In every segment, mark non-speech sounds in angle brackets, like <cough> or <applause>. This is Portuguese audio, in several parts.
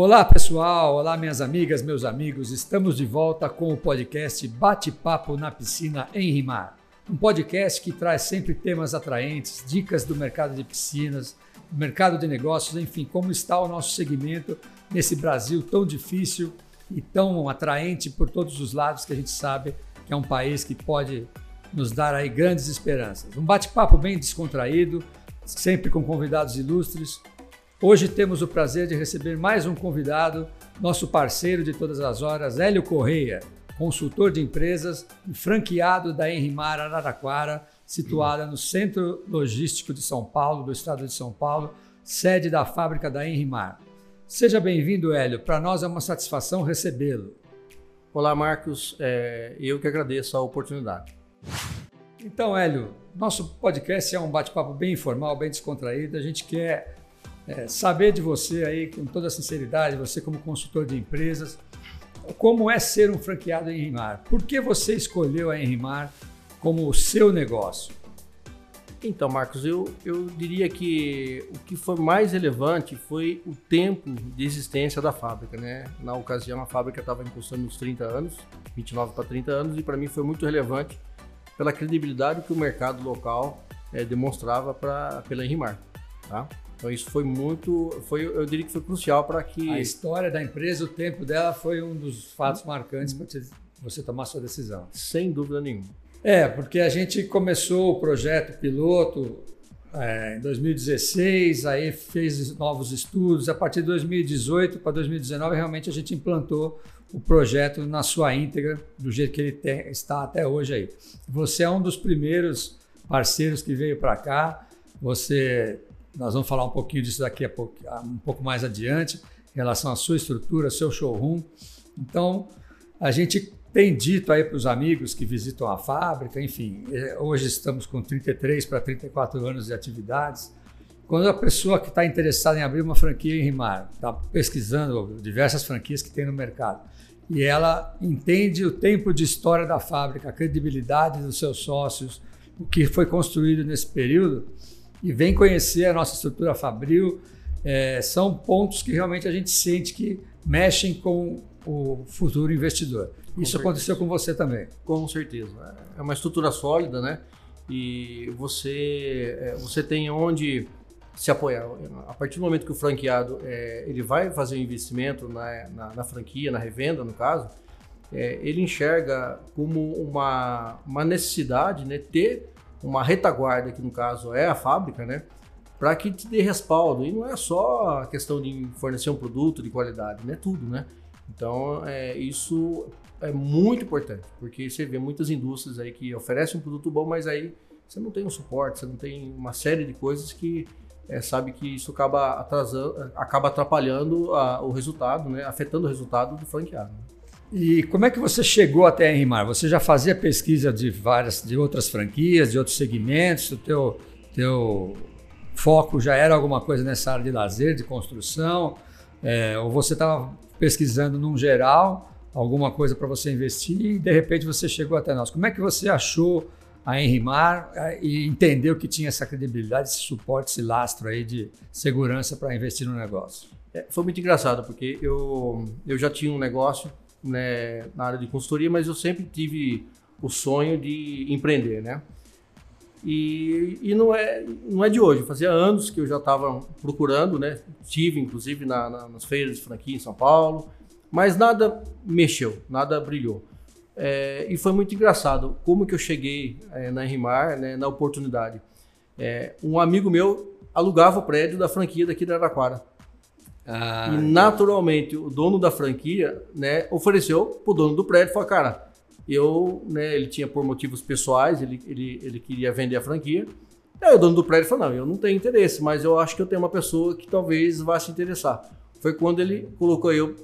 Olá pessoal, olá minhas amigas, meus amigos. Estamos de volta com o podcast Bate-Papo na Piscina em Rimar. Um podcast que traz sempre temas atraentes, dicas do mercado de piscinas, do mercado de negócios, enfim, como está o nosso segmento nesse Brasil tão difícil e tão atraente por todos os lados que a gente sabe que é um país que pode nos dar aí grandes esperanças. Um bate-papo bem descontraído, sempre com convidados ilustres. Hoje temos o prazer de receber mais um convidado, nosso parceiro de todas as horas, Hélio Correia, consultor de empresas e franqueado da Enrimar Araraquara, situada no Centro Logístico de São Paulo, do estado de São Paulo, sede da fábrica da Enrimar. Seja bem-vindo, Hélio. Para nós é uma satisfação recebê-lo. Olá, Marcos. É, eu que agradeço a oportunidade. Então, Hélio, nosso podcast é um bate-papo bem informal, bem descontraído. A gente quer é, saber de você aí, com toda a sinceridade, você como consultor de empresas, como é ser um franqueado em Rimar? Por que você escolheu a Enrimar como o seu negócio? Então, Marcos, eu, eu diria que o que foi mais relevante foi o tempo de existência da fábrica, né? Na ocasião, a fábrica estava encostando nos 30 anos, 29 para 30 anos, e para mim foi muito relevante pela credibilidade que o mercado local é, demonstrava pra, pela Enrimar, tá? Então isso foi muito, foi, eu diria que foi crucial para que a história da empresa, o tempo dela foi um dos fatos marcantes para você tomar sua decisão. Sem dúvida nenhuma. É, porque a gente começou o projeto piloto é, em 2016, aí fez novos estudos. A partir de 2018 para 2019, realmente a gente implantou o projeto na sua íntegra, do jeito que ele tem, está até hoje aí. Você é um dos primeiros parceiros que veio para cá. Você nós vamos falar um pouquinho disso daqui a pouco, um pouco mais adiante, em relação à sua estrutura, seu showroom. Então, a gente tem dito aí para os amigos que visitam a fábrica, enfim, é, hoje estamos com 33 para 34 anos de atividades. Quando a pessoa que está interessada em abrir uma franquia em Rimar, está pesquisando diversas franquias que tem no mercado, e ela entende o tempo de história da fábrica, a credibilidade dos seus sócios, o que foi construído nesse período, e vem conhecer a nossa estrutura Fabril, é, são pontos que realmente a gente sente que mexem com o futuro investidor. Com Isso certeza. aconteceu com você também. Com certeza. É uma estrutura sólida, né? E você, é, você tem onde se apoiar. A partir do momento que o franqueado é, ele vai fazer um investimento na, na, na franquia, na revenda, no caso, é, ele enxerga como uma, uma necessidade né, ter uma retaguarda, que no caso é a fábrica, né? Para que te dê respaldo. E não é só a questão de fornecer um produto de qualidade, né? Tudo, né? Então, é, isso é muito importante, porque você vê muitas indústrias aí que oferecem um produto bom, mas aí você não tem um suporte, você não tem uma série de coisas que é, sabe que isso acaba atrasando, acaba atrapalhando a, o resultado, né? Afetando o resultado do franqueado. Né? E como é que você chegou até a Enrimar? Você já fazia pesquisa de várias, de outras franquias, de outros segmentos? O teu, teu foco já era alguma coisa nessa área de lazer, de construção? É, ou você estava pesquisando num geral alguma coisa para você investir e de repente você chegou até nós? Como é que você achou a Enrimar é, e entendeu que tinha essa credibilidade, esse suporte, esse lastro aí de segurança para investir no negócio? É, foi muito engraçado porque eu, eu já tinha um negócio né, na área de consultoria, mas eu sempre tive o sonho de empreender, né? E, e não, é, não é de hoje, fazia anos que eu já estava procurando, né? Tive, inclusive, na, na, nas feiras de franquia em São Paulo, mas nada mexeu, nada brilhou. É, e foi muito engraçado como que eu cheguei é, na Rimar, né, na oportunidade. É, um amigo meu alugava o prédio da franquia daqui da Araraquara. Ah, e naturalmente o dono da franquia, né, ofereceu pro dono do prédio, falou, cara, eu, né, ele tinha por motivos pessoais, ele, ele, ele queria vender a franquia. Aí o dono do prédio falou, não, eu não tenho interesse, mas eu acho que eu tenho uma pessoa que talvez vá se interessar. Foi quando ele colocou eu,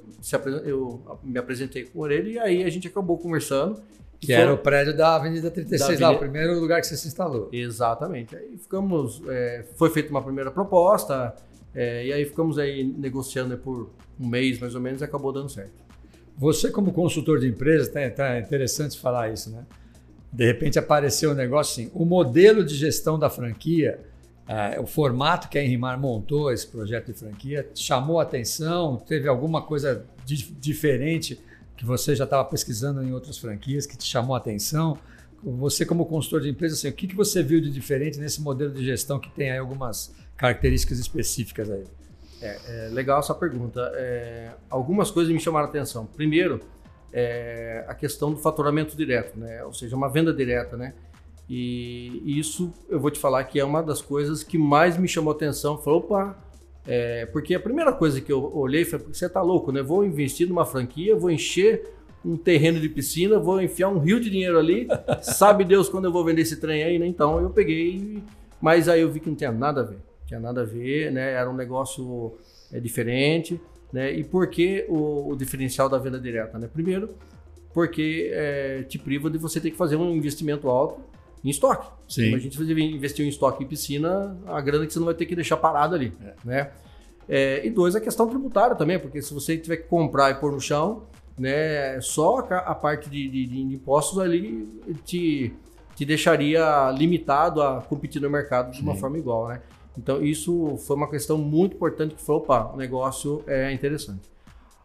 eu me apresentei com ele e aí a gente acabou conversando. Que foi, era o prédio da Avenida 36, da Avenida... lá, o primeiro lugar que você se instalou. Exatamente. Aí ficamos, é, foi feita uma primeira proposta, é, e aí ficamos aí negociando por um mês mais ou menos e acabou dando certo. Você como consultor de empresa, tá, tá interessante falar isso, né? De repente apareceu um negócio assim, o modelo de gestão da franquia é, o formato que a Enrimar montou esse projeto de franquia chamou atenção? Teve alguma coisa di diferente que você já estava pesquisando em outras franquias que te chamou atenção? Você, como consultor de empresa, assim, o que, que você viu de diferente nesse modelo de gestão que tem aí algumas características específicas aí? É, é legal essa pergunta. É, algumas coisas me chamaram a atenção. Primeiro, é, a questão do faturamento direto, né? ou seja, uma venda direta. Né? E isso eu vou te falar que é uma das coisas que mais me chamou atenção. Falei, opa, é, porque a primeira coisa que eu olhei foi: você tá louco, né? Vou investir numa franquia, vou encher um terreno de piscina, vou enfiar um rio de dinheiro ali. <laughs> sabe Deus quando eu vou vender esse trem aí, né? Então eu peguei, mas aí eu vi que não tinha nada a ver. Tinha nada a ver, né? Era um negócio é, diferente, né? E por que o, o diferencial da venda direta, né? Primeiro, porque é, te priva de você ter que fazer um investimento alto em estoque. Sim. Imagina se você investir em estoque em piscina, a grana que você não vai ter que deixar parada ali. É. Né? É, e dois, a questão tributária também, porque se você tiver que comprar e pôr no chão, né, só a parte de, de, de impostos ali te, te deixaria limitado a competir no mercado de uma Sim. forma igual. Né? Então, isso foi uma questão muito importante que falou, opa, o negócio é interessante.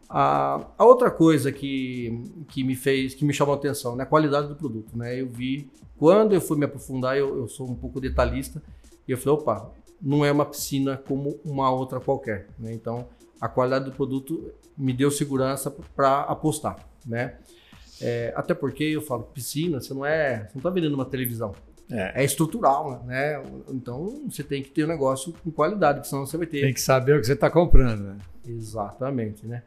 A, a, outra coisa que, que me fez, que me chamou a atenção, né, a qualidade do produto. Né? Eu vi, quando eu fui me aprofundar, eu, eu sou um pouco detalhista, e eu falei, opa, não é uma piscina como uma outra qualquer. Né? Então, a qualidade do produto me deu segurança para apostar. Né? É, até porque eu falo, piscina, você não é, você não está vendendo uma televisão. É. é. estrutural, né? Então você tem que ter um negócio com qualidade, senão você vai ter. Tem que saber o que você está comprando, né? Exatamente, né?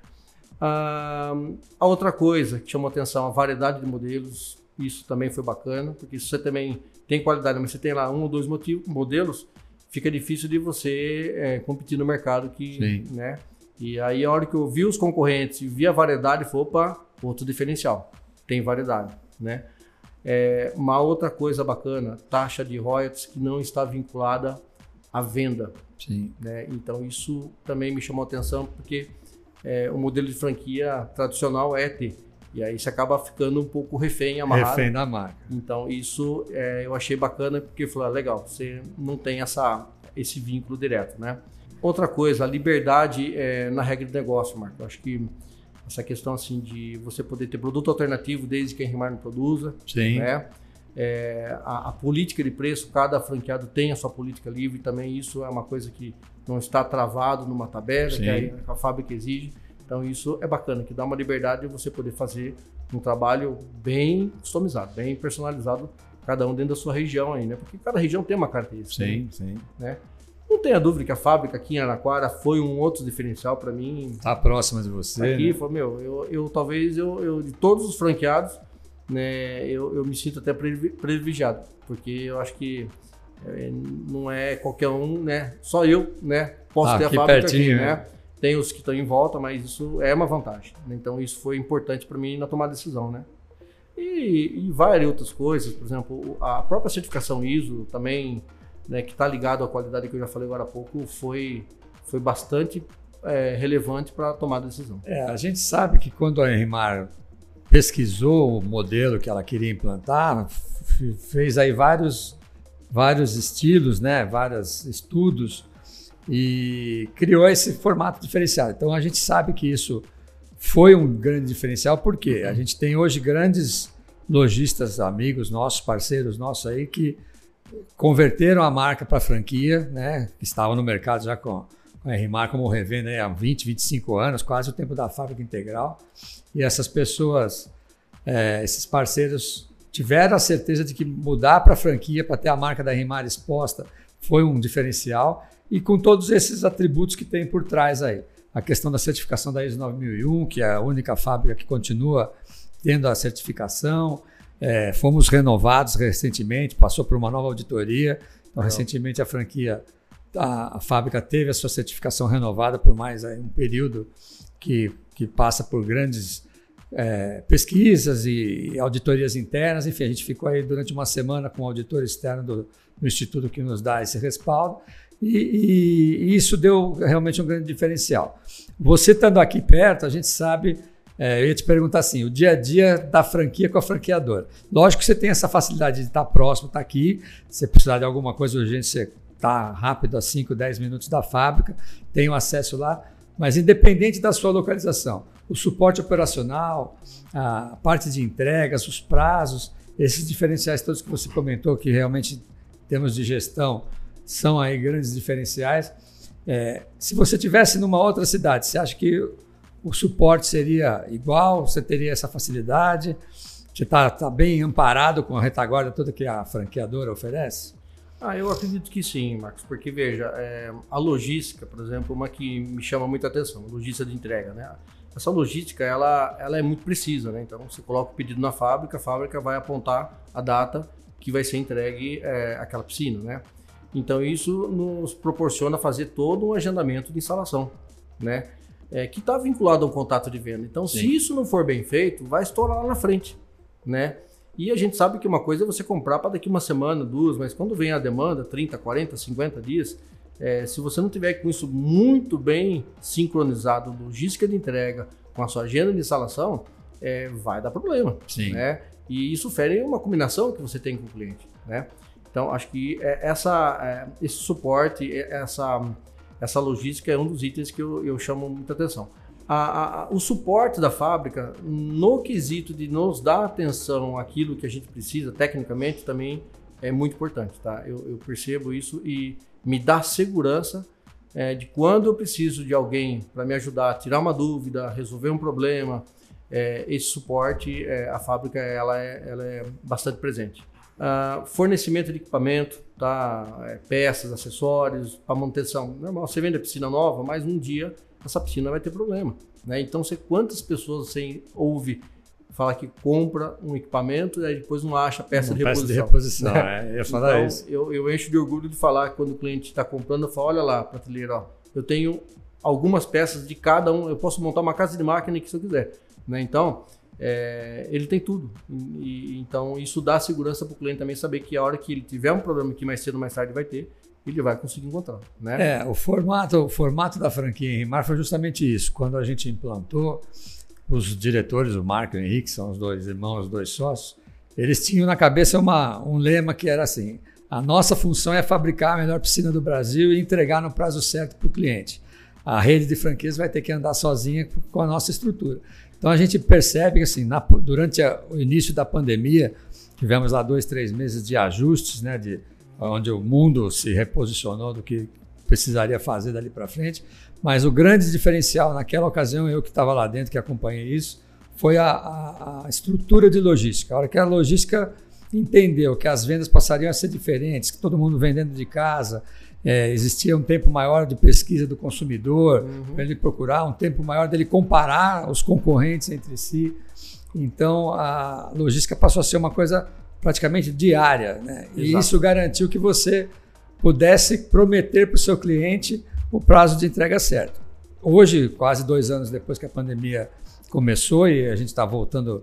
Ah, a outra coisa que chamou atenção, a variedade de modelos, isso também foi bacana, porque se você também tem qualidade, mas você tem lá um ou dois motivos, modelos, fica difícil de você é, competir no mercado que, Sim. né? E aí a hora que eu vi os concorrentes e vi a variedade, foi, opa, outro diferencial, tem variedade, né? É, uma outra coisa bacana, taxa de royalties que não está vinculada à venda. Sim. Né? Então isso também me chamou atenção, porque é, o modelo de franquia tradicional é ter. E aí você acaba ficando um pouco refém, amarrado. Refém da marca. Então isso é, eu achei bacana porque falou, ah, legal, você não tem essa, esse vínculo direto, né? Outra coisa, a liberdade é, na regra do negócio, Marco. Eu acho que essa questão assim de você poder ter produto alternativo desde que a Rimar não produza, Sim. né? É, a, a, política de preço, cada franqueado tem a sua política livre, também isso é uma coisa que não está travado numa tabela Sim. que a, a fábrica exige. Então isso é bacana, que dá uma liberdade de você poder fazer um trabalho bem customizado, bem personalizado, cada um dentro da sua região aí, né? Porque cada região tem uma característica. Sim, né? sim. Né? Não tenha dúvida que a fábrica aqui em Araquara foi um outro diferencial para mim. Está próxima de você. Aqui, né? foi, meu, eu, eu talvez eu, eu, de todos os franqueados, né, eu, eu me sinto até privilegiado, porque eu acho que é, não é qualquer um, né? Só eu, né? Posso ah, ter a fábrica pertinho, aqui, né? né? Tem os que estão em volta, mas isso é uma vantagem. Né? Então isso foi importante para mim na tomada de decisão, né? E, e várias outras coisas, por exemplo, a própria certificação ISO também, né, que está ligado à qualidade que eu já falei agora há pouco, foi, foi bastante é, relevante para a tomada de decisão. É, a gente sabe que quando a Enrimar pesquisou o modelo que ela queria implantar, fez aí vários vários estilos, né, vários estudos e criou esse formato diferenciado. Então a gente sabe que isso foi um grande diferencial porque a gente tem hoje grandes lojistas, amigos nossos, parceiros nossos aí que converteram a marca para franquia, né, que estavam no mercado já com, a RMAR como revenda né, há 20, 25 anos, quase o tempo da fábrica integral. E essas pessoas, é, esses parceiros tiveram a certeza de que mudar para franquia, para ter a marca da Rimar exposta, foi um diferencial. E com todos esses atributos que tem por trás aí. A questão da certificação da ISO 9001, que é a única fábrica que continua tendo a certificação. É, fomos renovados recentemente, passou por uma nova auditoria. Então, Não. recentemente a franquia, a, a, fábrica teve a sua certificação renovada por mais aí, um período que, que passa por grandes é, pesquisas e auditorias internas. Enfim, a gente ficou aí durante uma semana com o auditor externo do, do Instituto que nos dá esse respaldo. E, e, e, isso deu realmente um grande diferencial. Você estando aqui perto, a gente sabe. É, eu ia te perguntar assim: o dia a dia da franquia com a franqueadora. Lógico que você tem essa facilidade de estar próximo, estar aqui. Se precisar de alguma coisa urgente, você está rápido a 5, 10 minutos da fábrica, tem o acesso lá, mas independente da sua localização, o suporte operacional, a parte de entregas, os prazos, esses diferenciais todos que você comentou, que realmente temos de gestão, são aí grandes diferenciais. É, se você tivesse numa outra cidade, você acha que o suporte seria igual? Você teria essa facilidade? Você está tá bem amparado com a retaguarda toda que a franqueadora oferece? Ah, eu acredito que sim, Marcos, porque veja, é, a logística, por exemplo, uma que me chama muita atenção, logística de entrega, né? Essa logística, ela, ela é muito precisa, né? Então, você coloca o pedido na fábrica, a fábrica vai apontar a data que vai ser entregue é, aquela piscina, né? Então, isso nos proporciona fazer todo um agendamento de instalação, né? É, que está vinculado ao contato de venda. Então, Sim. se isso não for bem feito, vai estourar lá na frente, né? E a gente sabe que uma coisa é você comprar para daqui uma semana, duas, mas quando vem a demanda, 30, 40, 50 dias, é, se você não tiver com isso muito bem sincronizado, logística de entrega, com a sua agenda de instalação, é, vai dar problema. Sim. Né? E isso fere uma combinação que você tem com o cliente. Né? Então, acho que é, essa, é, esse suporte, essa, essa logística é um dos itens que eu, eu chamo muita atenção a, a, o suporte da fábrica, no quesito de nos dar atenção àquilo que a gente precisa, tecnicamente, também é muito importante. Tá? Eu, eu percebo isso e me dá segurança é, de quando eu preciso de alguém para me ajudar a tirar uma dúvida, resolver um problema, é, esse suporte, é, a fábrica ela é, ela é bastante presente. Uh, fornecimento de equipamento, tá? É, peças, acessórios, para manutenção. Normal, você vende a piscina nova, mas um dia essa piscina vai ter problema. Né? Então, você, quantas pessoas você ouve falar que compra um equipamento e aí depois não acha peça Uma de reposição. Peça de reposição, né? é, eu ia falar então, isso. Eu, eu encho de orgulho de falar que quando o cliente está comprando, eu falo, olha lá, prateleira, ó, eu tenho algumas peças de cada um, eu posso montar uma casa de máquina que se eu quiser. Né? Então, é, ele tem tudo. E, então, isso dá segurança para o cliente também saber que a hora que ele tiver um problema que mais cedo ou mais tarde vai ter, ele vai conseguir encontrar. Né? É, o formato, o formato da franquia em Rimar foi justamente isso. Quando a gente implantou, os diretores, o Marco e o Henrique, são os dois irmãos, os dois sócios, eles tinham na cabeça uma, um lema que era assim: a nossa função é fabricar a melhor piscina do Brasil e entregar no prazo certo para o cliente. A rede de franquias vai ter que andar sozinha com a nossa estrutura. Então a gente percebe que assim, na, durante a, o início da pandemia, tivemos lá dois, três meses de ajustes, né, de onde o mundo se reposicionou do que precisaria fazer dali para frente. Mas o grande diferencial naquela ocasião, eu que estava lá dentro, que acompanhei isso, foi a, a, a, estrutura de logística. A hora que a logística entendeu que as vendas passariam a ser diferentes, que todo mundo vendendo de casa, é, existia um tempo maior de pesquisa do consumidor, uhum. para ele procurar, um tempo maior dele comparar os concorrentes entre si. Então, a logística passou a ser uma coisa praticamente diária. Né? E isso garantiu que você pudesse prometer para o seu cliente o prazo de entrega certo. Hoje, quase dois anos depois que a pandemia começou e a gente está voltando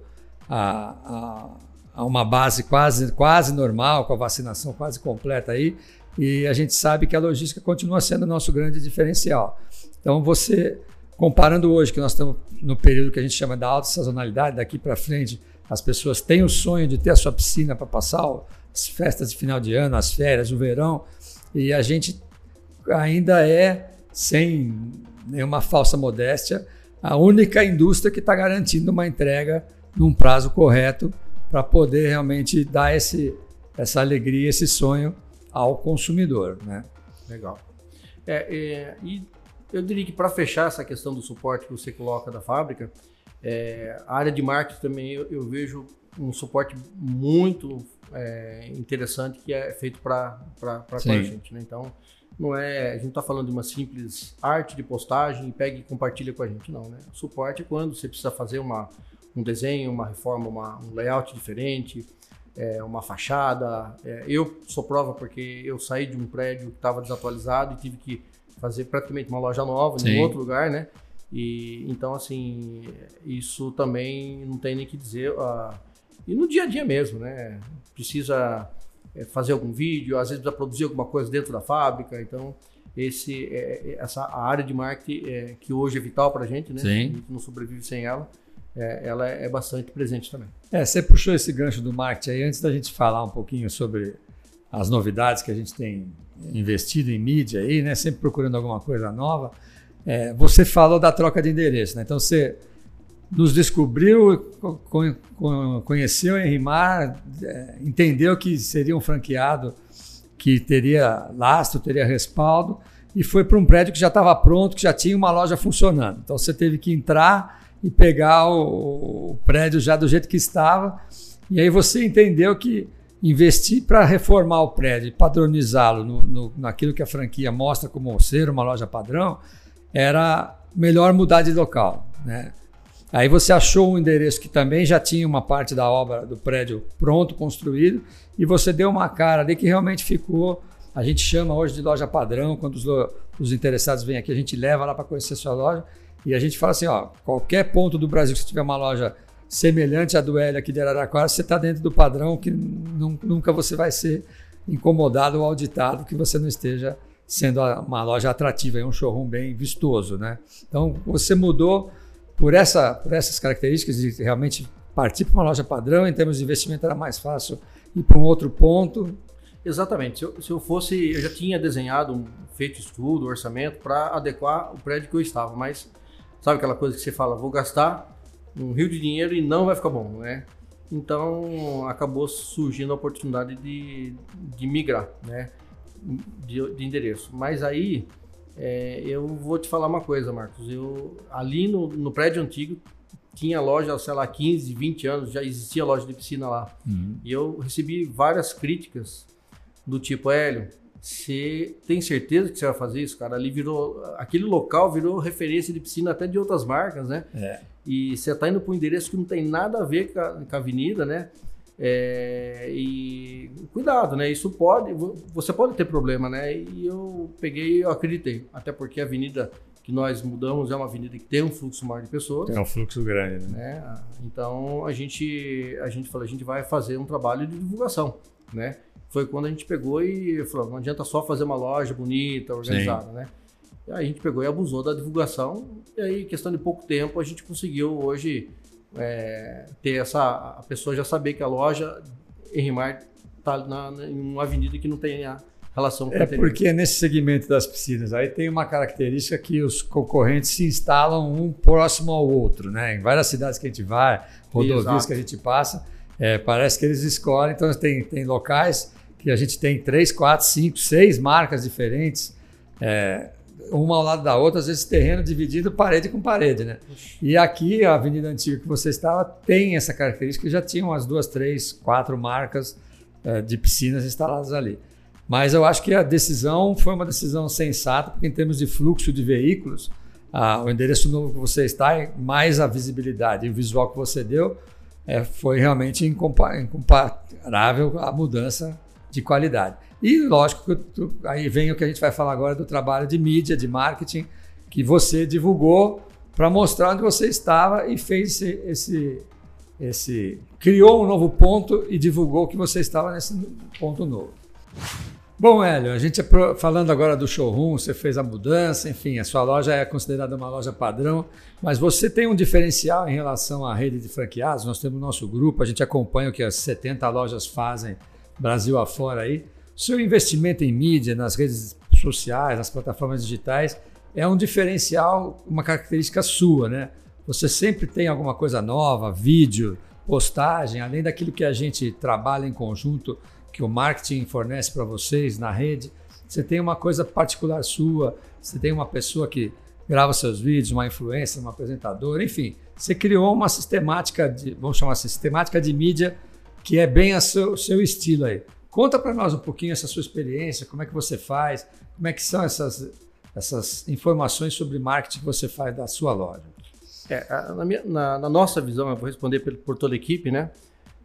a, a, a, uma base quase, quase normal, com a vacinação quase completa aí, e a gente sabe que a logística continua sendo o nosso grande diferencial. Então, você, comparando hoje, que nós estamos no período que a gente chama da alta sazonalidade, daqui para frente, as pessoas têm o sonho de ter a sua piscina para passar as festas de final de ano, as férias, o verão, e a gente ainda é, sem nenhuma falsa modéstia, a única indústria que está garantindo uma entrega num prazo correto para poder realmente dar esse, essa alegria, esse sonho ao consumidor. Né? Legal. É, é, e eu diria que para fechar essa questão do suporte que você coloca da fábrica, é, a área de marketing também eu, eu vejo um suporte muito é, interessante que é feito para a gente. Né? Então, não é, a gente está falando de uma simples arte de postagem e pega e compartilha com a gente, não. Né? O suporte é quando você precisa fazer uma, um desenho, uma reforma, uma, um layout diferente, é, uma fachada. É, eu sou prova porque eu saí de um prédio que estava desatualizado e tive que fazer praticamente uma loja nova Sim. em outro lugar, né? E então assim isso também não tem nem que dizer. Uh, e no dia a dia mesmo, né? Precisa é, fazer algum vídeo, às vezes precisa produzir alguma coisa dentro da fábrica. Então esse é, essa área de marketing é, que hoje é vital para a gente, né? Sim. A gente não sobrevive sem ela. É, ela é bastante presente também. É, você puxou esse gancho do marketing aí antes da gente falar um pouquinho sobre as novidades que a gente tem investido em mídia aí, né? Sempre procurando alguma coisa nova. É, você falou da troca de endereço, né? Então você nos descobriu, conheceu Henri Mar, é, entendeu que seria um franqueado que teria lastro, teria respaldo, e foi para um prédio que já estava pronto, que já tinha uma loja funcionando. Então você teve que entrar e pegar o, o prédio já do jeito que estava, e aí você entendeu que investir para reformar o prédio padronizá-lo naquilo que a franquia mostra como ser uma loja padrão, era melhor mudar de local. Né? Aí você achou um endereço que também já tinha uma parte da obra do prédio pronto, construído, e você deu uma cara ali que realmente ficou. A gente chama hoje de loja padrão, quando os, os interessados vêm aqui, a gente leva lá para conhecer sua loja e a gente fala assim: ó, qualquer ponto do Brasil que você tiver uma loja semelhante à do L aqui de Araraquara, você está dentro do padrão que nunca você vai ser incomodado ou auditado que você não esteja sendo uma loja atrativa, um showroom bem vistoso, né? Então você mudou por, essa, por essas características de realmente partir para uma loja padrão, em termos de investimento era mais fácil ir para um outro ponto. Exatamente. Se eu, se eu fosse, eu já tinha desenhado, feito estudo, orçamento para adequar o prédio que eu estava, mas sabe aquela coisa que você fala, vou gastar um rio de dinheiro e não vai ficar bom, né? Então acabou surgindo a oportunidade de, de migrar, né? De, de endereço. Mas aí é, eu vou te falar uma coisa, Marcos. Eu ali no, no, prédio antigo tinha loja, sei lá, 15, 20 anos, já existia loja de piscina lá. Uhum. E eu recebi várias críticas do tipo, Hélio, você tem certeza que você vai fazer isso, cara? Ali virou. Aquele local virou referência de piscina até de outras marcas, né? É. E você está indo para um endereço que não tem nada a ver com a, com a avenida, né? É, e cuidado, né? Isso pode, você pode ter problema, né? E eu peguei, eu acreditei, até porque a avenida que nós mudamos é uma avenida que tem um fluxo maior de pessoas. Tem um fluxo grande, né? né? Então a gente, a gente falou, a gente vai fazer um trabalho de divulgação, né? Foi quando a gente pegou e falou, não adianta só fazer uma loja bonita, organizada, Sim. né? E aí a gente pegou e abusou da divulgação e aí, questão de pouco tempo, a gente conseguiu hoje é, ter essa. A pessoa já saber que a loja Henrimar está em uma avenida que não tem a relação com É porque nesse segmento das piscinas aí tem uma característica que os concorrentes se instalam um próximo ao outro, né? Em várias cidades que a gente vai, rodovias Exato. que a gente passa, é, parece que eles escolhem. Então tem, tem locais que a gente tem três, quatro, cinco, seis marcas diferentes. É, uma ao lado da outra, às vezes terreno dividido parede com parede, né? E aqui, a Avenida Antiga que você estava, tem essa característica, já tinham umas duas, três, quatro marcas é, de piscinas instaladas ali. Mas eu acho que a decisão foi uma decisão sensata, porque em termos de fluxo de veículos, o endereço novo que você está, mais a visibilidade e o visual que você deu, é, foi realmente incomparável a mudança de qualidade. E lógico que aí vem o que a gente vai falar agora do trabalho de mídia, de marketing, que você divulgou para mostrar onde você estava e fez esse, esse, esse, criou um novo ponto e divulgou que você estava nesse ponto novo. Bom, Hélio, a gente falando agora do showroom, você fez a mudança, enfim, a sua loja é considerada uma loja padrão, mas você tem um diferencial em relação à rede de franqueados. Nós temos o nosso grupo, a gente acompanha o que as 70 lojas fazem Brasil afora aí. Seu investimento em mídia, nas redes sociais, nas plataformas digitais, é um diferencial, uma característica sua, né? Você sempre tem alguma coisa nova, vídeo, postagem, além daquilo que a gente trabalha em conjunto, que o marketing fornece para vocês na rede. Você tem uma coisa particular sua, você tem uma pessoa que grava seus vídeos, uma influência, uma apresentadora, enfim. Você criou uma sistemática de, vamos chamar assim, sistemática de mídia que é bem o seu, seu estilo aí. Conta para nós um pouquinho essa sua experiência, como é que você faz, como é que são essas, essas informações sobre marketing que você faz da sua loja. É, na, minha, na, na, nossa visão, eu vou responder por, por toda a equipe, né?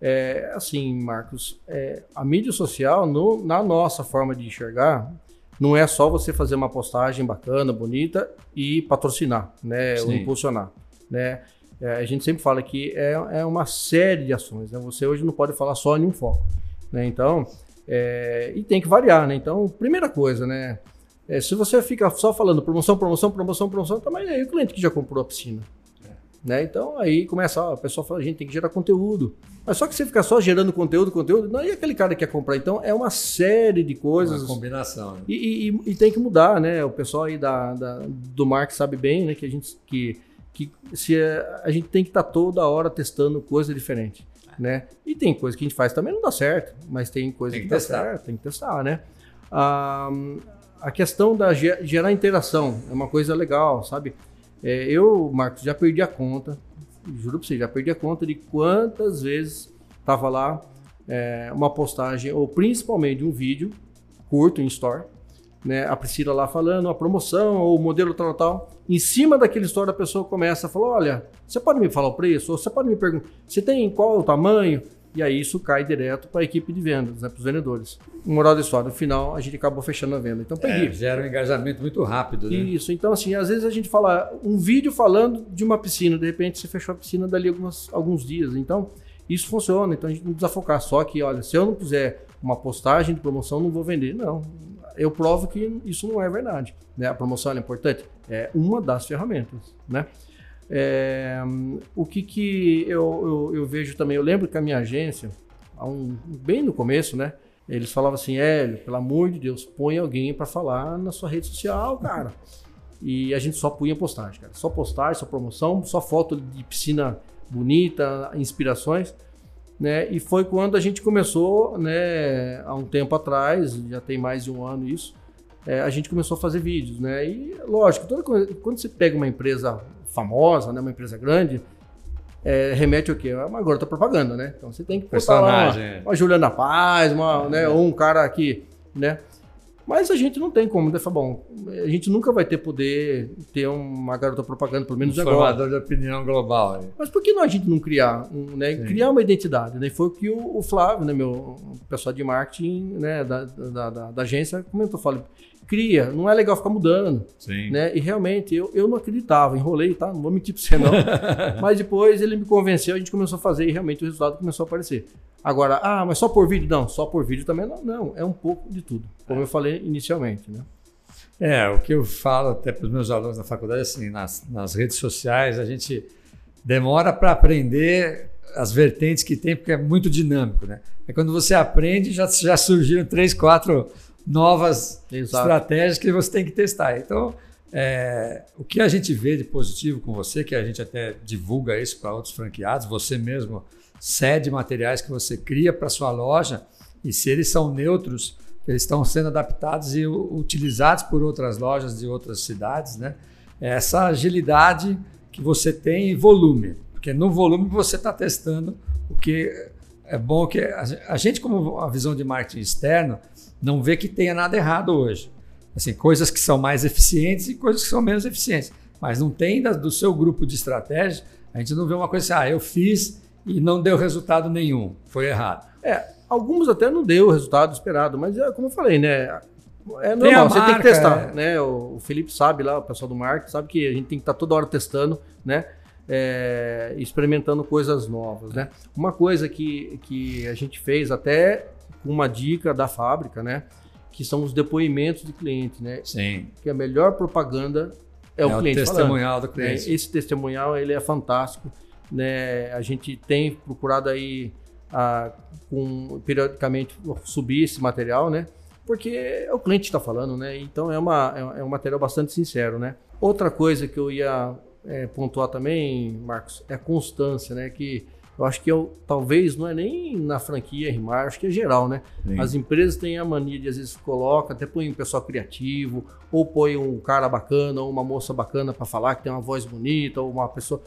É, assim, Marcos, é, a mídia social, no, na nossa forma de enxergar, não é só você fazer uma postagem bacana, bonita e patrocinar, né? Ou impulsionar, né? É, a gente sempre fala que é, é uma série de ações, né? Você hoje não pode falar só em um foco. Né? Então, é, e tem que variar, né? Então, primeira coisa, né? É, se você fica só falando promoção, promoção, promoção, promoção, tá, mas aí o cliente que já comprou a piscina. Né? Então aí começa, ó, o pessoal fala, a gente tem que gerar conteúdo. Mas só que você ficar só gerando conteúdo, conteúdo, não, e aquele cara que quer comprar? Então é uma série de coisas. Uma combinação. Né? E, e, e, tem que mudar, né? O pessoal aí da, da, do marketing sabe bem, né? Que a gente que, que se a, a gente tem que estar tá toda hora testando coisa diferente. Né? E tem coisa que a gente faz também não dá certo, mas tem coisa tem que, que dá certo, tem que testar, né? Ah, a questão da gerar interação é uma coisa legal, sabe? É, eu, Marcos, já perdi a conta, juro pra você, já perdi a conta de quantas vezes tava lá é, uma postagem, ou principalmente um vídeo curto em Store, né? A Priscila lá falando a promoção ou o modelo tal, tal. Em cima daquele store, a pessoa começa a falar: olha, você pode me falar o preço? Ou você pode me perguntar, você tem qual o tamanho? E aí isso cai direto para a equipe de vendas, né, para os vendedores. Moral da história, no final a gente acabou fechando a venda. Então peguei. É, gera um engajamento muito rápido, né? Isso, então assim, às vezes a gente fala um vídeo falando de uma piscina, de repente você fechou a piscina dali algumas, alguns dias. Então isso funciona, então a gente não precisa focar só que, olha, se eu não puser uma postagem de promoção, não vou vender. Não, eu provo que isso não é verdade. Né? A promoção é importante? É uma das ferramentas, né? É, o que, que eu, eu, eu, vejo também, eu lembro que a minha agência, um, bem no começo, né? Eles falavam assim, Hélio, pelo amor de Deus, põe alguém para falar na sua rede social, cara. E a gente só punha postagem, cara. Só postagem, só promoção, só foto de piscina bonita, inspirações. Né? E foi quando a gente começou, né, há um tempo atrás, já tem mais de um ano isso, é, a gente começou a fazer vídeos, né? E lógico, toda, quando você pega uma empresa famosa, né, uma empresa grande, é, remete ao quê? É uma garota propaganda, né? Então você tem que botar uma, uma Juliana Paz, uma, né, ou um cara aqui, né? Mas a gente não tem como, né? Bom, a gente nunca vai ter poder ter uma garota propaganda, pelo menos um agora. Formador de opinião global. Mas por que não a gente não criar, né? Criar uma identidade, né? Foi o que o, o Flávio, né, meu pessoal de marketing, né, da, da, da, da agência comentou, falou, cria, não é legal ficar mudando. Sim. Né? E realmente eu, eu não acreditava, enrolei, tá? Não vou mentir para você não. <laughs> mas depois ele me convenceu, a gente começou a fazer e realmente o resultado começou a aparecer. Agora, ah, mas só por vídeo? Não, só por vídeo também não. Não, é um pouco de tudo, como é. eu falei inicialmente, né? É, o que eu falo até para os meus alunos na faculdade, assim, nas, nas redes sociais, a gente demora para aprender as vertentes que tem, porque é muito dinâmico, né? É quando você aprende, já, já surgiram três, quatro novas Exato. estratégias que você tem que testar. Então, é, o que a gente vê de positivo com você, que a gente até divulga isso para outros franqueados, você mesmo cede materiais que você cria para sua loja e se eles são neutros, eles estão sendo adaptados e utilizados por outras lojas de outras cidades, né? É essa agilidade que você tem e volume, porque no volume você está testando o que é bom que a gente como a visão de marketing externo não vê que tenha nada errado hoje. Assim, coisas que são mais eficientes e coisas que são menos eficientes. Mas não tem da, do seu grupo de estratégia, a gente não vê uma coisa assim, ah, eu fiz e não deu resultado nenhum, foi errado. É, alguns até não deu o resultado esperado, mas é como eu falei, né? É normal, você tem que testar, é... né? O, Felipe sabe lá, o pessoal do marketing sabe que a gente tem que estar toda hora testando, né? É, experimentando coisas novas, né? Uma coisa que, que a gente fez até uma dica da fábrica, né? Que são os depoimentos de cliente, né? Sim. Que a melhor propaganda é, é o cliente o testemunhal falando, do cliente. Né? Esse testemunhal ele é fantástico, né? A gente tem procurado aí a, com, periodicamente subir esse material, né? Porque é o cliente está falando, né? Então é, uma, é, é um material bastante sincero, né? Outra coisa que eu ia é, pontuar também, Marcos, é a constância, né? Que eu acho que eu, talvez não é nem na franquia Rimar, acho que é geral, né? Sim. As empresas têm a mania de às vezes coloca, até põe um pessoal criativo, ou põe um cara bacana, ou uma moça bacana para falar que tem uma voz bonita, ou uma pessoa.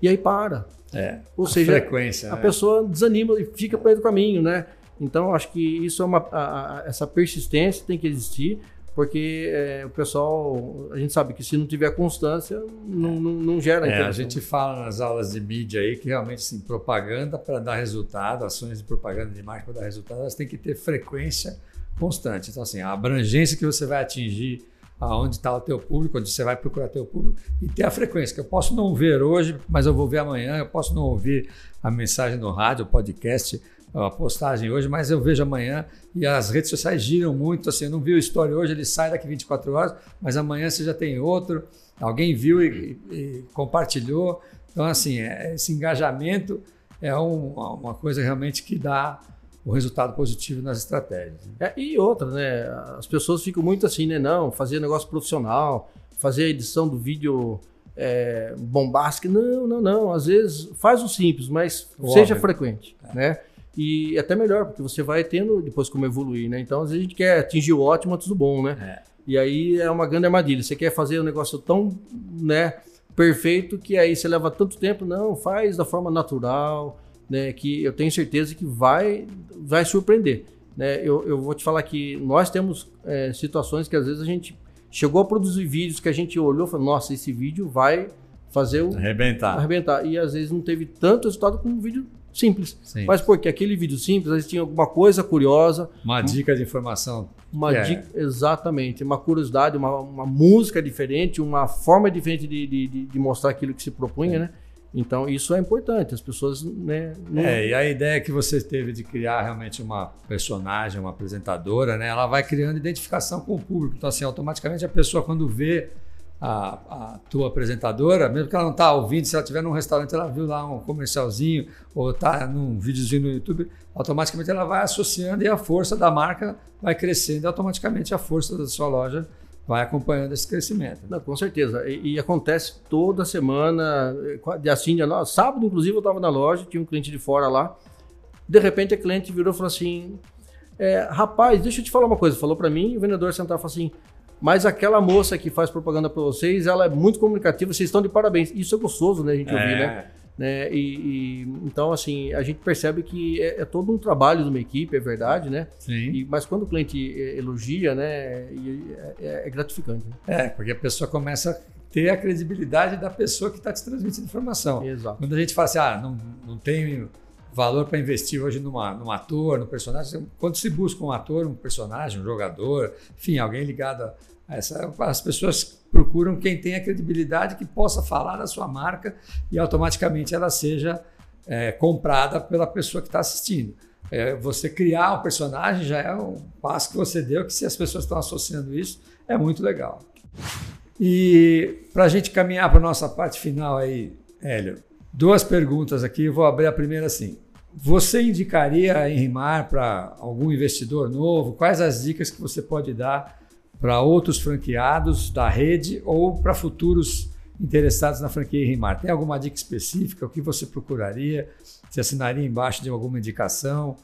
E aí para. É. Ou seja, frequência, a né? pessoa desanima e fica para o caminho, né? Então, acho que isso é uma. A, a, essa persistência tem que existir porque é, o pessoal, a gente sabe que se não tiver constância, não, não, não gera. É, a gente fala nas aulas de mídia aí que realmente sim, propaganda para dar resultado, ações de propaganda de marca para dar resultado, elas têm que ter frequência constante. Então, assim, a abrangência que você vai atingir aonde está o teu público, onde você vai procurar teu público e ter a frequência, que eu posso não ver hoje, mas eu vou ver amanhã, eu posso não ouvir a mensagem no rádio, o podcast, a postagem hoje, mas eu vejo amanhã e as redes sociais giram muito. Assim, eu não vi o story hoje, ele sai daqui 24 horas, mas amanhã você já tem outro. Alguém viu e, e compartilhou. Então, assim, é, esse engajamento é um, uma coisa realmente que dá o resultado positivo nas estratégias. É, e outra, né? As pessoas ficam muito assim, né? Não, fazer negócio profissional, fazer a edição do vídeo é, bombástica. Não, não, não. Às vezes faz o simples, mas Óbvio. seja frequente, é. né? E até melhor, porque você vai tendo depois como evoluir, né? Então, às vezes a gente quer atingir o ótimo antes do bom, né? É. E aí é uma grande armadilha. Você quer fazer um negócio tão, né, perfeito que aí você leva tanto tempo. Não, faz da forma natural, né? Que eu tenho certeza que vai, vai surpreender. Né? Eu, eu vou te falar que nós temos é, situações que às vezes a gente chegou a produzir vídeos que a gente olhou e falou, nossa, esse vídeo vai fazer o... Arrebentar. Arrebentar. E às vezes não teve tanto resultado como um vídeo simples. Sim. Mas porque aquele vídeo simples, às vezes tinha alguma coisa curiosa. Uma dica de informação. Uma é. dica, exatamente. Uma curiosidade, uma, uma música diferente, uma forma diferente de, de, de mostrar aquilo que se propunha, é. né? Então, isso é importante, as pessoas. Né, não... É, e a ideia que você teve de criar realmente uma personagem, uma apresentadora, né, ela vai criando identificação com o público. Então, assim, automaticamente a pessoa, quando vê a, a tua apresentadora, mesmo que ela não está ouvindo, se ela estiver num restaurante, ela viu lá um comercialzinho ou está num videozinho no YouTube, automaticamente ela vai associando e a força da marca vai crescendo e automaticamente a força da sua loja vai acompanhando esse crescimento. Não, com certeza. E, e, acontece toda semana, de assim, de nós. Sábado, inclusive, eu estava na loja, tinha um cliente de fora lá. De repente, a cliente virou e falou assim: é, Rapaz, deixa eu te falar uma coisa. Falou para mim, o vendedor sentava e falou assim: Mas aquela moça que faz propaganda para vocês, ela é muito comunicativa, vocês estão de parabéns. Isso é gostoso, né? A gente é. ouvir, né? Né? E, e, então, assim, a gente percebe que é, é, todo um trabalho de uma equipe, é verdade, né? Sim. E, mas quando o cliente elogia, né, é, é, é gratificante. Né? É, porque a pessoa começa a ter a credibilidade da pessoa que está te transmitindo informação. Exato. Quando a gente fala assim, ah, não, não tem valor para investir hoje numa, num ator, num personagem, quando se busca um ator, um personagem, um jogador, enfim, alguém ligado a essa, as pessoas procuram quem tem credibilidade que possa falar da sua marca e automaticamente ela seja é, comprada pela pessoa que está assistindo. É, você criar um personagem já é um passo que você deu, que se as pessoas estão associando isso, é muito legal. E para a gente caminhar para a nossa parte final aí, Hélio, duas perguntas aqui, vou abrir a primeira assim. Você indicaria a Enrimar para algum investidor novo? Quais as dicas que você pode dar para outros franqueados da rede ou para futuros interessados na franquia Rimar. Tem alguma dica específica? O que você procuraria? Você assinaria embaixo de alguma indicação?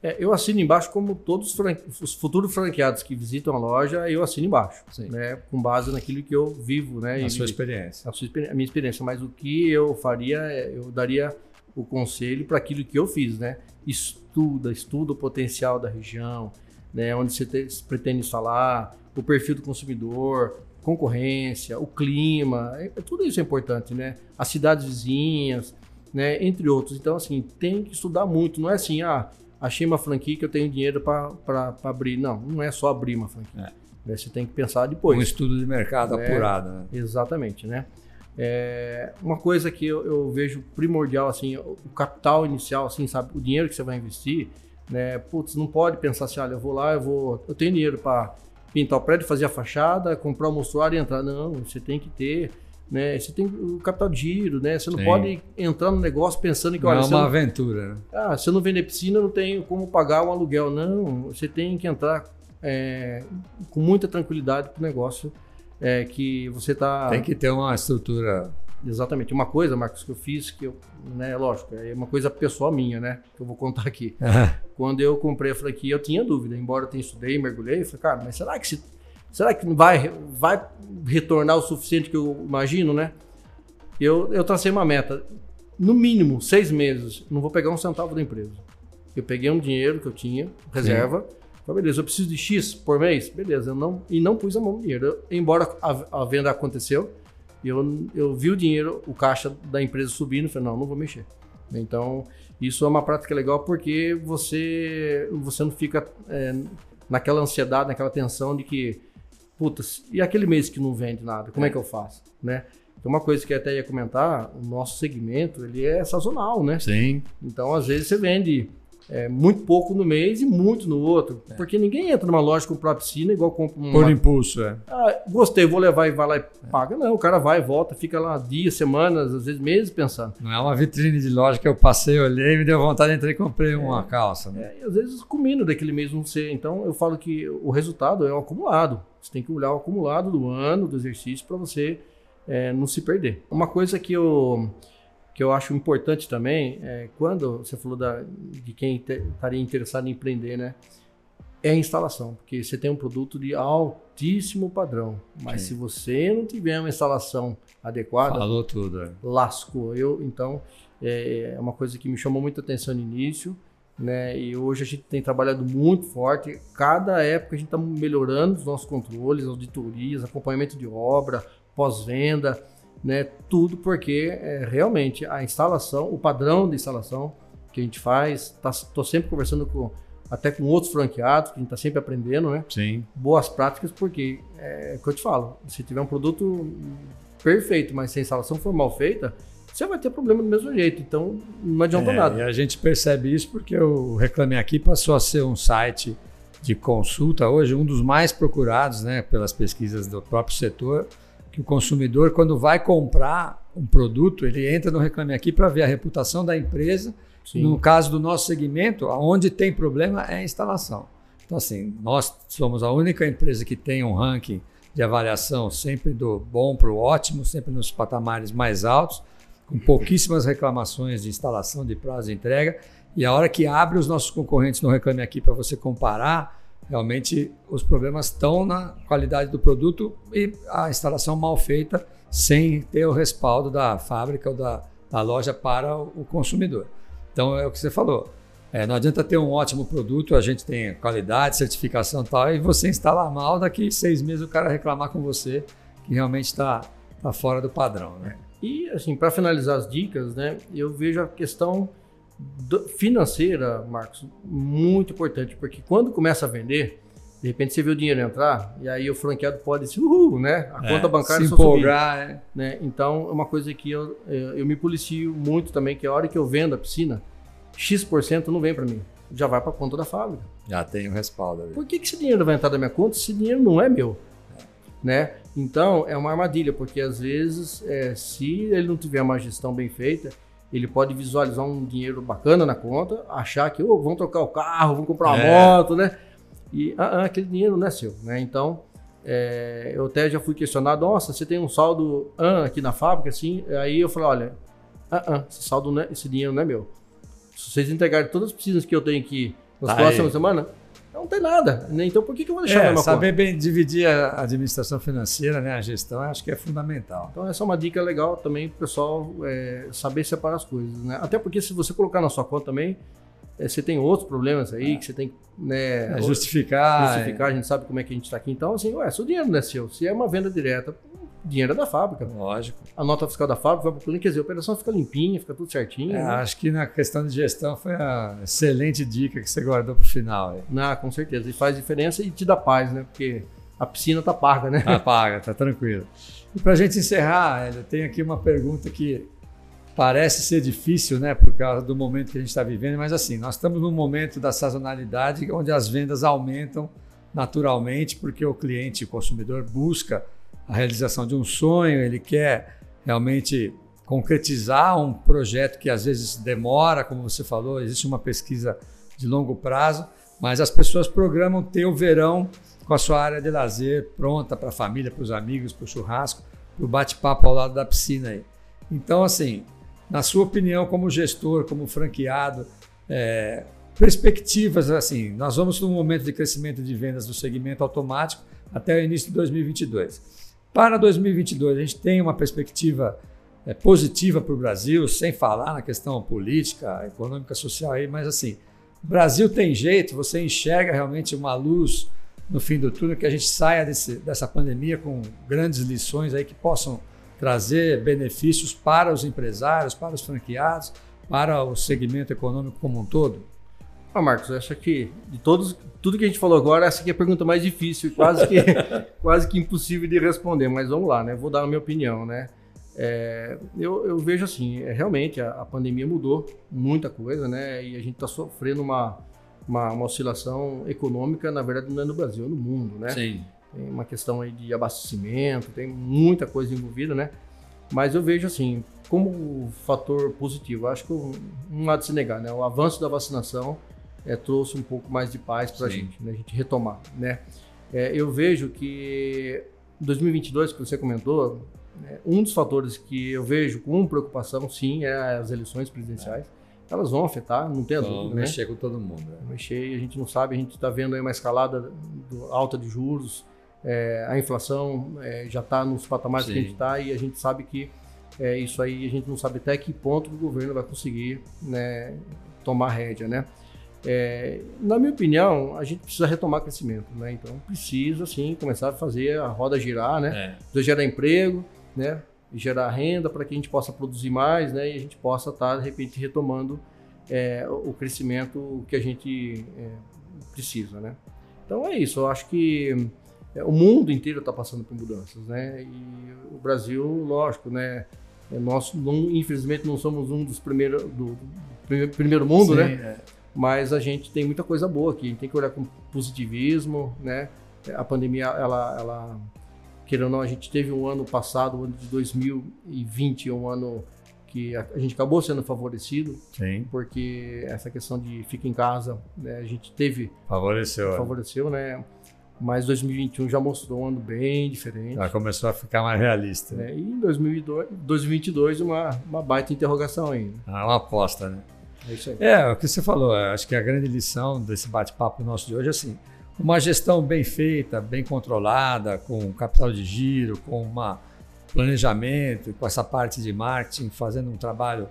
É, eu assino embaixo como todos os, os, futuros franqueados que visitam a loja, eu assino embaixo, né, com base naquilo que eu vivo. Né, a sua experiência. A, sua, a minha experiência. Mas o que eu faria, é, eu daria o conselho para aquilo que eu fiz. Né? Estuda, estuda o potencial da região, né, onde você te, pretende instalar, o perfil do consumidor, concorrência, o clima, é, tudo isso é importante, né? As cidades vizinhas, né? Entre outros. Então, assim, tem que estudar muito. Não é assim, ah, achei uma franquia que eu tenho dinheiro para abrir. Não, não é só abrir uma franquia. É. Né? Você tem que pensar depois. Um estudo de mercado é, apurado, né? Exatamente, né? É, uma coisa que eu, eu, vejo primordial, assim, o capital inicial, assim, sabe? O dinheiro que você vai investir, né? Putz, não pode pensar assim, olha, eu vou lá, eu vou... Eu tenho dinheiro para pintar o prédio, fazer a fachada, comprar o mostruário e entrar. Não, você tem que ter, né? Você tem o capital de giro, né? Você não Sim. pode entrar no negócio pensando que olha, não é uma não, aventura. Né? Ah, se eu não vender piscina, eu não tenho como pagar um aluguel. Não, você tem que entrar é, com muita tranquilidade para o negócio é, que você está. Tem que ter uma estrutura Exatamente. Uma coisa, Marcos, que eu fiz, que eu, né, lógico, é uma coisa pessoal minha, né? Que eu vou contar aqui. Quando eu comprei a franquia, eu tinha dúvida, embora eu tenha estudei, mergulhei, falei, cara, mas será que se, será que vai, vai retornar o suficiente que eu imagino, né? Eu, eu tracei uma meta, no mínimo seis meses, não vou pegar um centavo da empresa. Eu peguei um dinheiro que eu tinha, reserva, Falei, beleza, eu preciso de X por mês? Beleza, eu não, e não pus a mão no dinheiro. Eu, embora a, a, venda aconteceu, eu, eu vi o dinheiro, o caixa da empresa subindo, falei, não, não vou mexer. Então, isso é uma prática legal porque você, você não fica é, naquela ansiedade, naquela tensão de que, putz, e aquele mês que não vende nada, como é, é que eu faço? Né? Então, uma coisa que eu até ia comentar, o nosso segmento, ele é sazonal, né? Sim. Então, às vezes você vende é, muito pouco no mês e muito no outro. É. Porque ninguém entra numa loja comprar piscina igual compra uma... Por impulso, é. Ah, gostei, vou levar e vai lá e paga. Não, o cara vai, volta, fica lá dias, semanas, às vezes meses pensando. Não é uma vitrine de loja que eu passei, olhei, me deu vontade de entrar e comprei uma calça. Né? É, e às vezes combina daquele mês não ser. Então eu falo que o resultado é o acumulado. Você tem que olhar o acumulado do ano, do exercício, para você é, não se perder. Uma coisa que eu que eu acho importante também, é, quando você falou da, de quem estaria interessado em empreender, né? É a instalação, porque você tem um produto de altíssimo padrão, mas Sim. se você não tiver uma instalação adequada, falou tudo, é. lascou. Eu então é, é uma coisa que me chamou muita atenção no início, né? E hoje a gente tem trabalhado muito forte. Cada época a gente está melhorando os nossos controles, auditorias, acompanhamento de obra, pós-venda né? Tudo porque é, realmente a instalação, o padrão de instalação que a gente faz, estou tá, sempre conversando com até com outros franqueados, que a gente está sempre aprendendo, né? Sim. Boas práticas, porque é, é o que eu te falo, se tiver um produto perfeito, mas se a instalação for mal feita, você vai ter problema do mesmo jeito. Então, não adianta é, nada. E a gente percebe isso porque o Reclame Aqui passou a ser um site de consulta hoje, um dos mais procurados né, pelas pesquisas do próprio setor que o consumidor, quando vai comprar um produto, ele entra no Reclame Aqui para ver a reputação da empresa. Sim. No caso do nosso segmento, onde tem problema é a instalação. Então, assim, nós somos a única empresa que tem um ranking de avaliação sempre do bom para o ótimo, sempre nos patamares mais altos, com pouquíssimas reclamações de instalação, de prazo de entrega. E a hora que abre os nossos concorrentes no Reclame Aqui para você comparar, Realmente os problemas estão na qualidade do produto e a instalação mal feita sem ter o respaldo da fábrica ou da, da loja para o consumidor. Então é o que você falou. É, não adianta ter um ótimo produto, a gente tem qualidade, certificação e tal, e você instalar mal, daqui seis meses o cara reclamar com você que realmente está tá fora do padrão. Né? E assim, para finalizar as dicas, né, eu vejo a questão financeira, Marcos, muito importante, porque quando começa a vender, de repente você vê o dinheiro entrar e aí o franqueado pode se uhul, né? A é, conta bancária se empolgar, subir, é. né? Então é uma coisa que eu, eu me policio muito também, que a hora que eu vendo a piscina, X% não vem para mim, já vai para a conta da fábrica. Já tem o respaldo. Ali. Por que, que esse dinheiro vai entrar da minha conta se esse dinheiro não é meu? Né? Então é uma armadilha, porque às vezes, é, se ele não tiver uma gestão bem feita, ele pode visualizar um dinheiro bacana na conta, achar que oh, vão trocar o carro, vão comprar uma é. moto, né? E ah, ah, aquele dinheiro não é seu, né? Então, é, eu até já fui questionado, nossa, você tem um saldo ah, aqui na fábrica, assim? Aí eu falei, olha, ah, ah, esse saldo, é, esse dinheiro não é meu. Se vocês entregarem todas as piscinas que eu tenho aqui nas tá próximas semanas, não tem nada. Né? Então por que, que eu vou deixar é, Saber conta? bem dividir a administração financeira, né, a gestão, acho que é fundamental. Então essa é uma dica legal também para o pessoal é, saber separar as coisas. Né? Até porque se você colocar na sua conta também, é, você tem outros problemas aí que você tem que né, é, justificar. Justificar, é. a gente sabe como é que a gente está aqui. Então, assim, ué, se o dinheiro não é seu, se é uma venda direta, dinheiro é da fábrica. Lógico. A nota fiscal da fábrica vai para o cliente, quer dizer, a operação fica limpinha, fica tudo certinho. É, né? Acho que na questão de gestão foi a excelente dica que você guardou para o final. Aí. Com certeza. E faz diferença e te dá paz, né? Porque a piscina tá paga, né? Tá paga, tá tranquilo. E para a gente encerrar, eu tenho aqui uma pergunta que parece ser difícil, né, por causa do momento que a gente está vivendo, mas assim, nós estamos num momento da sazonalidade onde as vendas aumentam naturalmente, porque o cliente, o consumidor, busca a realização de um sonho, ele quer realmente concretizar um projeto que às vezes demora, como você falou, existe uma pesquisa de longo prazo, mas as pessoas programam ter o verão com a sua área de lazer pronta para a família, para os amigos, para o churrasco, para o bate-papo ao lado da piscina aí. Então, assim, na sua opinião, como gestor, como franqueado, é, perspectivas assim, nós vamos num momento de crescimento de vendas do segmento automático até o início de 2022. Para 2022, a gente tem uma perspectiva é, positiva para o Brasil, sem falar na questão política, econômica, social aí, mas assim, Brasil tem jeito, você enxerga realmente uma luz no fim do túnel, que a gente saia desse, dessa pandemia com grandes lições aí que possam trazer benefícios para os empresários, para os franqueados, para o segmento econômico como um todo? Ah, Marcos, acho que de todos, tudo que a gente falou agora, essa aqui é a pergunta mais difícil, quase que, <laughs> quase que impossível de responder, mas vamos lá, né? Vou dar a minha opinião, né? É, eu, eu, vejo assim, é, realmente a, a, pandemia mudou muita coisa, né? E a gente está sofrendo uma, uma, uma, oscilação econômica, na verdade, não é no Brasil, é no mundo, né? Sim. Tem uma questão aí de abastecimento, tem muita coisa envolvida, né? Mas eu vejo assim, como fator positivo, acho que não há de se negar, né? O avanço da vacinação é, trouxe um pouco mais de paz para a gente, né? A gente retomar, né? É, eu vejo que 2022, que você comentou, é, um dos fatores que eu vejo com preocupação, sim, é as eleições presidenciais. É. Elas vão afetar, não tem dúvida. Né? Mexer com todo mundo. Né? Mexer, a gente não sabe, a gente está vendo aí uma escalada do, alta de juros, é, a inflação é, já está nos patamares sim. que a gente está e a gente sabe que é, isso aí a gente não sabe até que ponto o governo vai conseguir né, tomar rédea, né? É, na minha opinião, a gente precisa retomar crescimento, né? Então precisa sim começar a fazer a roda girar, né? É. Precisa gerar emprego, né? E gerar renda para que a gente possa produzir mais, né? E a gente possa estar, tá, de repente, retomando é, o crescimento que a gente é, precisa, né? Então é isso. Eu acho que é, o mundo inteiro está passando por mudanças, né? E o Brasil, lógico, né? É, nós, não, infelizmente, não somos um dos primeiros do, do primeiro mundo, Sim, né? É. Mas a gente tem muita coisa boa aqui. A gente tem que olhar com positivismo, né? A pandemia, ela, ela querendo ou não, a gente teve um ano passado, o ano de 2020, um ano que a, a gente acabou sendo favorecido, Sim. porque essa questão de fica em casa, né, a gente teve favoreceu, é. favoreceu, né? Mas 2021 já mostrou um ano bem diferente. Já começou a ficar mais realista. Né? E em 2022, 2022 uma, uma baita interrogação ainda. Ah, uma aposta, né? É isso aí. É, o que você falou, acho que a grande lição desse bate-papo nosso de hoje é assim, uma gestão bem feita, bem controlada, com capital de giro, com um planejamento, com essa parte de marketing, fazendo um trabalho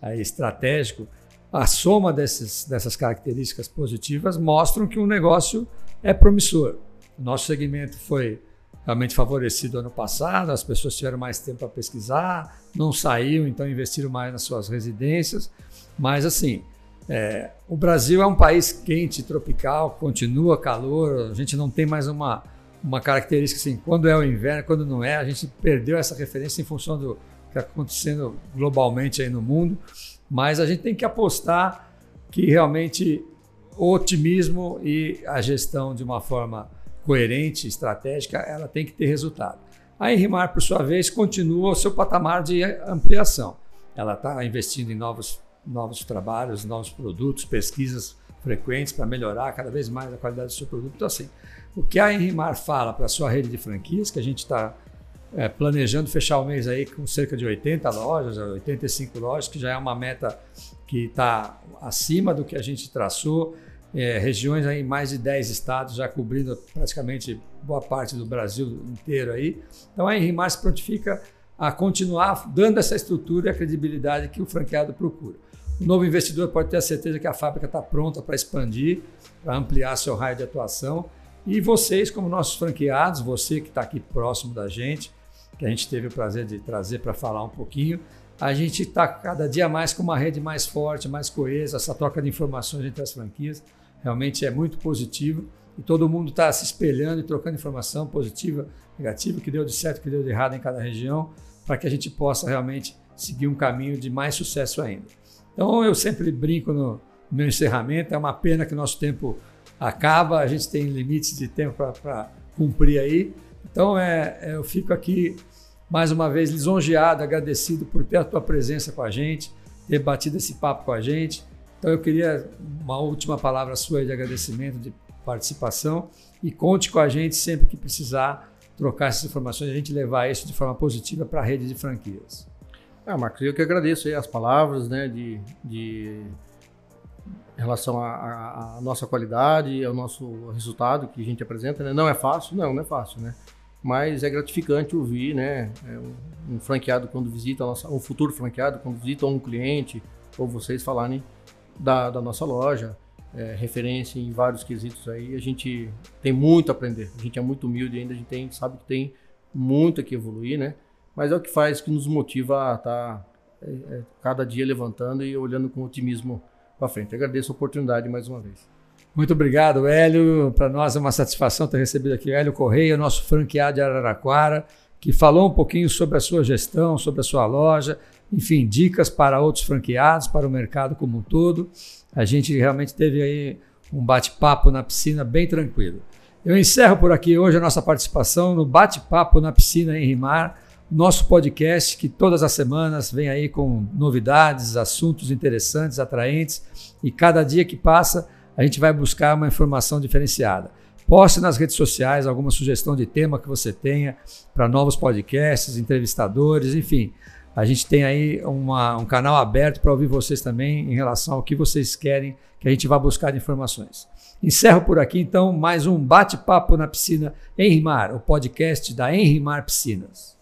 aí, estratégico, a soma desses, dessas características positivas mostram que o negócio é promissor. Nosso segmento foi realmente favorecido ano passado, as pessoas tiveram mais tempo para pesquisar, não saíram, então investiram mais nas suas residências. Mas assim, é, o Brasil é um país quente, tropical, continua calor, a gente não tem mais uma, uma característica assim, quando é o inverno, quando não é, a gente perdeu essa referência em função do que está acontecendo globalmente aí no mundo, mas a gente tem que apostar que realmente o otimismo e a gestão de uma forma coerente, estratégica, ela tem que ter resultado. A Enrimar, por sua vez, continua o seu patamar de ampliação. Ela está investindo em novos novos trabalhos, novos produtos, pesquisas frequentes para melhorar cada vez mais a qualidade do seu produto. Então, assim, o que a Enrimar fala para a sua rede de franquias, que a gente está é, planejando fechar o mês aí com cerca de 80 lojas, 85 lojas, que já é uma meta que está acima do que a gente traçou. É, regiões aí, mais de 10 estados, já cobrindo praticamente boa parte do Brasil inteiro aí. Então a Enrimar se prontifica a continuar dando essa estrutura e a credibilidade que o franqueado procura. O novo investidor pode ter a certeza que a fábrica está pronta para expandir, para ampliar seu raio de atuação. E vocês, como nossos franqueados, você que está aqui próximo da gente, que a gente teve o prazer de trazer para falar um pouquinho, a gente está cada dia mais com uma rede mais forte, mais coesa, essa troca de informações entre as franquias realmente é muito positivo e todo mundo está se espelhando e trocando informação positiva, negativa, que deu de certo, que deu de errado em cada região, para que a gente possa realmente seguir um caminho de mais sucesso ainda. Então eu sempre brinco no meu encerramento, é uma pena que o nosso tempo acaba, a gente tem limites de tempo para cumprir aí. Então é, eu fico aqui mais uma vez lisonjeado, agradecido por ter a tua presença com a gente, ter batido esse papo com a gente. Então eu queria uma última palavra sua de agradecimento, de participação e conte com a gente sempre que precisar trocar essas informações, a gente levar isso de forma positiva para a rede de franquias. Ah, Marcos, eu que agradeço as palavras, né, de, de em relação à nossa qualidade, ao nosso resultado que a gente apresenta, né? Não é fácil, não, não é fácil, né? Mas é gratificante ouvir, né? É um, franqueado quando visita, nossa, um futuro franqueado quando visita um cliente ou vocês falarem da, da nossa loja, é, referência em vários quesitos aí, a gente tem muito a aprender. A gente é muito humilde ainda, a gente tem, sabe que tem muito que evoluir, né? mas é o que faz, que nos motiva a estar tá, é, é, cada dia levantando e olhando com otimismo para frente. agradeço a oportunidade mais uma vez. Muito obrigado, Hélio. Para nós é uma satisfação ter recebido aqui Hélio Correia, nosso franqueado de Araraquara, que falou um pouquinho sobre a sua gestão, sobre a sua loja, enfim, dicas para outros franqueados, para o mercado como um todo. A gente realmente teve aí um bate-papo na piscina bem tranquilo. Eu encerro por aqui hoje a nossa participação no Bate-Papo na Piscina em Rimar, nosso podcast que todas as semanas vem aí com novidades, assuntos interessantes, atraentes e cada dia que passa a gente vai buscar uma informação diferenciada. Poste nas redes sociais alguma sugestão de tema que você tenha para novos podcasts, entrevistadores, enfim. A gente tem aí uma, um canal aberto para ouvir vocês também em relação ao que vocês querem que a gente vá buscar de informações. Encerro por aqui então mais um bate-papo na piscina Enrimar, o podcast da Enrimar Piscinas.